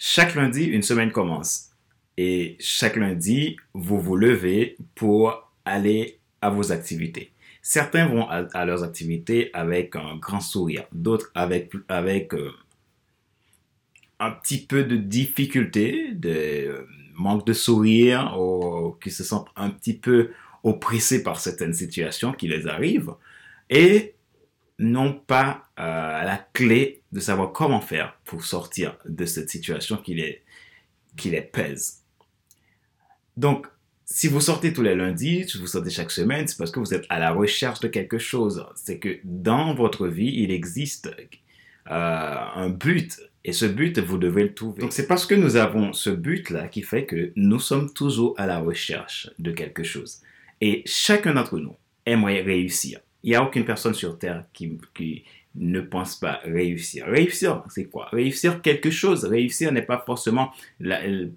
Chaque lundi, une semaine commence. Et chaque lundi, vous vous levez pour aller à vos activités. Certains vont à, leurs activités avec un grand sourire, d'autres avec, avec euh, un petit peu de difficulté, de euh, manque de sourire, ou qui se sentent un petit peu oppressés par certaines situations qui les arrivent, et n'ont pas euh, la clé de savoir comment faire pour sortir de cette situation qui les, qui les pèse. Donc, si vous sortez tous les lundis, si vous sortez chaque semaine, c'est parce que vous êtes à la recherche de quelque chose. C'est que dans votre vie, il existe euh, un but. Et ce but, vous devez le trouver. Donc c'est parce que nous avons ce but-là qui fait que nous sommes toujours à la recherche de quelque chose. Et chacun d'entre nous aimerait réussir. Il n'y a aucune personne sur Terre qui, qui ne pense pas réussir. Réussir, c'est quoi? Réussir quelque chose. Réussir n'est pas forcément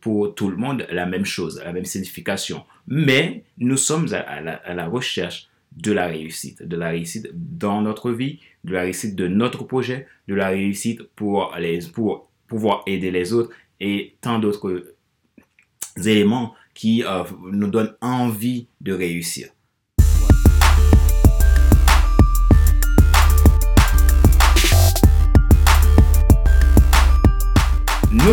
pour tout le monde la même chose, la même signification. Mais nous sommes à, la, recherche de la réussite, de la réussite dans notre vie, de la réussite de notre projet, de la réussite pour, pour pouvoir aider les autres et tant d'autres éléments qui euh, nous donnent envie de réussir.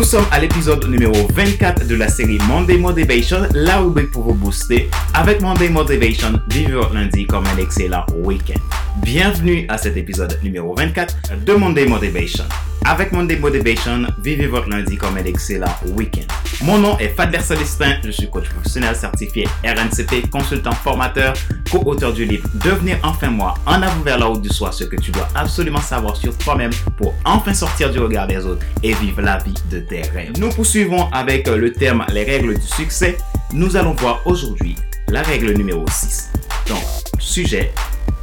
Sommes à l'épisode numéro 24 de la série Monday Motivation, la rubrique pour vous booster. Avec Monday Motivation, vivez votre lundi comme un excellent week-end. Bienvenue à cet épisode numéro 24 de Monday Motivation. Avec Monday Motivation, vivez votre lundi comme un excellent week-end. Mon nom est Fadler Celestin, je suis coach professionnel certifié RNCP, consultant formateur, co-auteur du livre Devenir enfin moi, en avant vers la route du soi, ce que tu dois absolument savoir sur toi-même pour enfin sortir du regard des autres et vivre la vie de tes rêves. Nous poursuivons avec le thème les règles du succès. Nous allons voir aujourd'hui la règle numéro 6. Donc, sujet,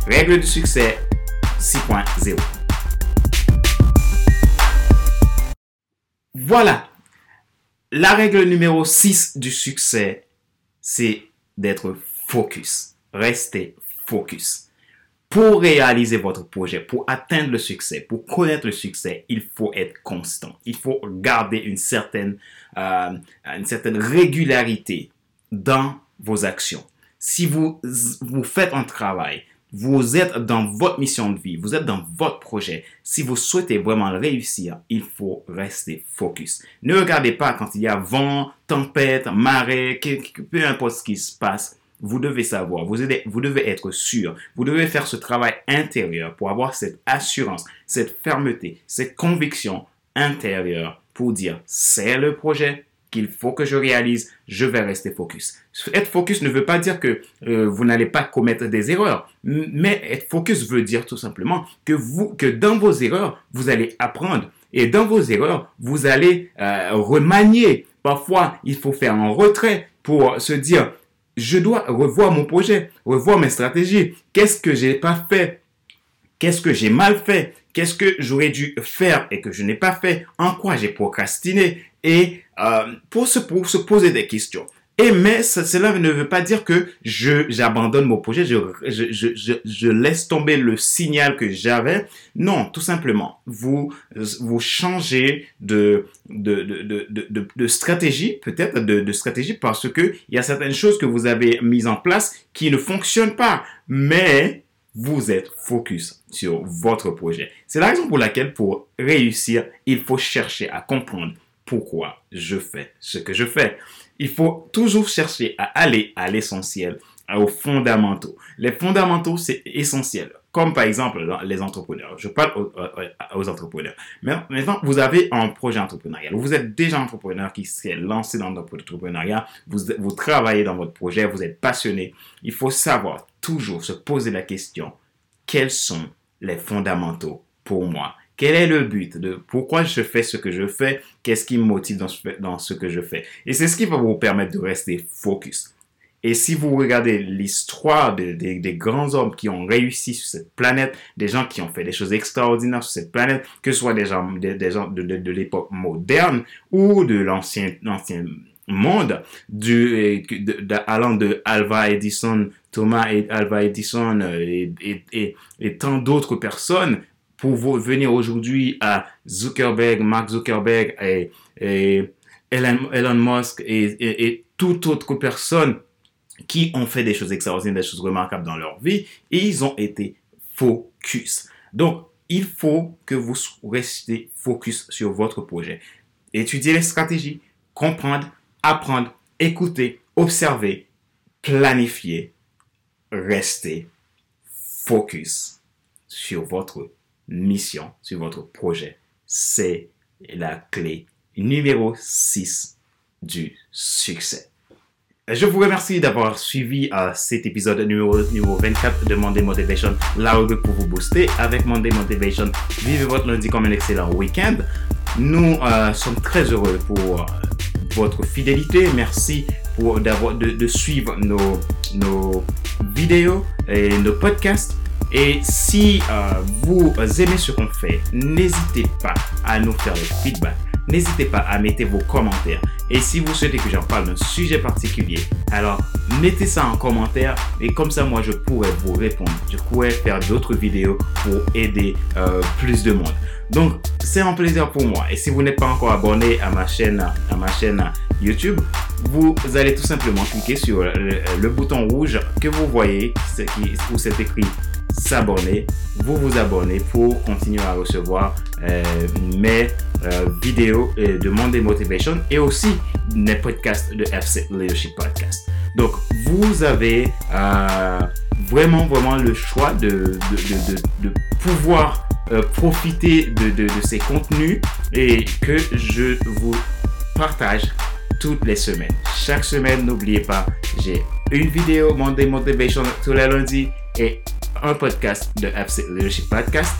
règle du succès 6.0. Voilà. La règle numéro 6 du succès, c'est d'être focus. Restez focus. Pour réaliser votre projet, pour atteindre le succès, pour connaître le succès, il faut être constant. Il faut garder une certaine, euh, une certaine régularité dans vos actions. Si vous, vous faites un travail, vous êtes dans votre mission de vie, vous êtes dans votre projet. Si vous souhaitez vraiment réussir, il faut rester focus. Ne regardez pas quand il y a vent, tempête, marée, peu importe ce qui se passe. Vous devez savoir, vous, vous devez être sûr, vous devez faire ce travail intérieur pour avoir cette assurance, cette fermeté, cette conviction intérieure pour dire c'est le projet, qu'il faut que je réalise, je vais rester focus. Être focus ne veut pas dire que euh, vous n'allez pas commettre des erreurs, mais être focus veut dire tout simplement que dans vos erreurs, vous allez apprendre et dans vos erreurs, vous allez euh, remanier. Parfois, il faut faire un retrait pour se dire, je dois revoir mon projet, revoir mes stratégies. Qu'est-ce que j'ai pas fait? Qu'est-ce que j'ai mal fait? Qu'est-ce que j'aurais dû faire et que je n'ai pas fait? En quoi j'ai procrastiné? Et euh, pour, se, pour se poser des questions. Et mais cela ne veut pas dire que je j'abandonne mon projet, je, je, je, je, laisse tomber le signal que j'avais. Non, tout simplement, vous vous changez de de, de, de, stratégie, peut-être de, de stratégie parce que il y a certaines choses que vous avez mises en place qui ne fonctionnent pas, mais vous êtes focus sur votre projet. C'est la raison pour laquelle pour réussir, il faut chercher à comprendre pourquoi je fais ce que je fais. Il faut toujours chercher à aller à l'essentiel, aux fondamentaux. Les fondamentaux, c'est essentiel. Comme par exemple les entrepreneurs. Je parle aux, entrepreneurs. Mais maintenant, vous avez un projet entrepreneurial. Vous êtes déjà entrepreneur qui s'est lancé dans l'entrepreneuriat. Vous, vous travaillez dans votre projet. Vous êtes passionné. Il faut savoir toujours se poser la question, quels sont les fondamentaux pour moi? Quel est le but de pourquoi je fais ce que je fais? Qu'est-ce qui me motive dans ce, dans ce que je fais? Et c'est ce qui va vous permettre de rester focus. Et si vous regardez l'histoire des grands hommes qui ont réussi sur cette planète, des gens qui ont fait des choses extraordinaires sur cette planète, que ce soit des gens, des, gens de, de, l'époque moderne ou de l'ancien monde, du, allant de Alva Edison, Thomas Alva Edison euh, et, et tant d'autres personnes, pour vous venir aujourd'hui à Zuckerberg, Mark Zuckerberg et, Elon, Musk et, et toute autre personne qui ont fait des choses extraordinaires, des choses remarquables dans leur vie et ils ont été focus. Donc, il faut que vous restez focus sur votre projet. Étudier les stratégies, comprendre, apprendre, écouter, observer, planifier, rester focus sur votre mission, sur votre projet. C'est la clé numéro 6 du succès. Je vous remercie d'avoir suivi euh, cet épisode numéro, numéro 24 de Monday Motivation, la rubrique pour vous booster. Avec Monday Motivation, vivez votre lundi comme un excellent week-end. Nous euh, sommes très heureux pour euh, votre fidélité. Merci pour de, de, suivre nos, nos vidéos et nos podcasts. Et si vous aimez ce qu'on fait, n'hésitez pas à nous faire le feedback n'hésitez pas à mettre vos commentaires. Et si vous souhaitez que j'en parle d'un sujet particulier, alors mettez ça en commentaire et comme ça moi je pourrais vous répondre. Je pourrais faire d'autres vidéos pour aider euh, plus de monde. Donc c'est un plaisir pour moi. Et si vous n'êtes pas encore abonné à ma chaîne, à ma chaîne YouTube, vous allez tout simplement cliquer sur le, bouton rouge que vous voyez où c'est écrit s'abonner, vous vous abonnez pour continuer à recevoir euh, mes euh, vidéos de Monday Motivation et aussi mes podcasts de FC Leadership Podcast. Donc, vous avez euh, vraiment, vraiment le choix de, de, pouvoir profiter de, ces contenus et que je vous partage toutes les semaines. Chaque semaine, n'oubliez pas, j'ai une vidéo Monday Motivation tous les lundis et un podcast de FC Leadership Podcast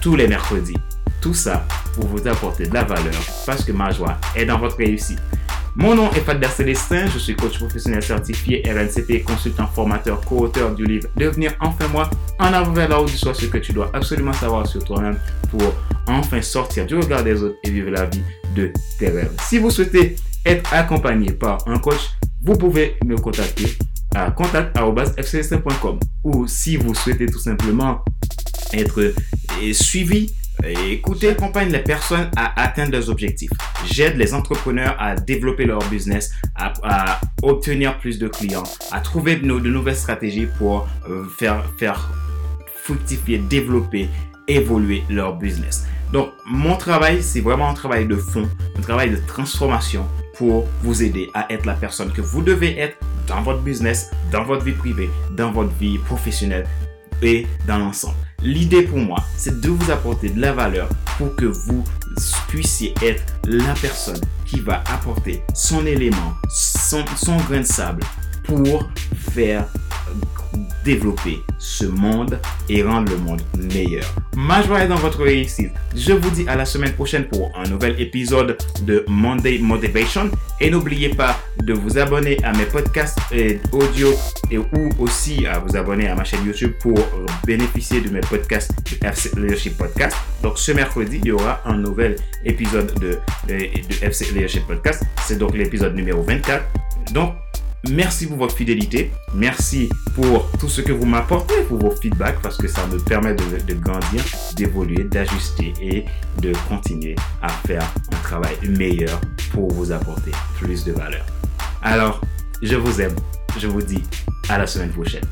tous les mercredis. Tout ça pour vous apporter de la valeur parce que ma joie est dans votre réussite. Mon nom est Fadler Célestin, je suis coach professionnel certifié RNCP, consultant formateur, co-auteur du livre Devenir enfin moi, en avant vers la haut du soi, ce que tu dois absolument savoir sur toi-même pour enfin sortir du regard des autres et vivre la vie de tes rêves. Si vous souhaitez être accompagné par un coach, vous pouvez me contacter à ou si vous souhaitez tout simplement être suivi et écouter, accompagne les personnes à atteindre leurs objectifs. J'aide les entrepreneurs à développer leur business, à, obtenir plus de clients, à trouver de, de nouvelles stratégies pour euh, faire, faire fructifier, développer, évoluer leur business. Donc, mon travail, c'est vraiment un travail de fond, un travail de transformation pour vous aider à être la personne que vous devez être dans votre business, dans votre vie privée, dans votre vie professionnelle et dans l'ensemble. L'idée pour moi, c'est de vous apporter de la valeur pour que vous puissiez être la personne qui va apporter son élément, son, son grain de sable pour faire développer ce monde et rendre le monde meilleur. Ma joie est dans votre réussite. Je vous dis à la semaine prochaine pour un nouvel épisode de Monday Motivation et n'oubliez pas de vous abonner à mes podcasts audio et ou aussi à vous abonner à ma chaîne YouTube pour bénéficier de mes podcasts de FC Leadership Podcast. Donc ce mercredi, il y aura un nouvel épisode de, de, de FC Leadership Podcast. C'est donc l'épisode numéro 24. Donc Merci pour votre fidélité. Merci pour tout ce que vous m'apportez, pour vos feedbacks, parce que ça me permet de, grandir, d'évoluer, d'ajuster et de continuer à faire un travail meilleur pour vous apporter plus de valeur. Alors, je vous aime. Je vous dis à la semaine prochaine.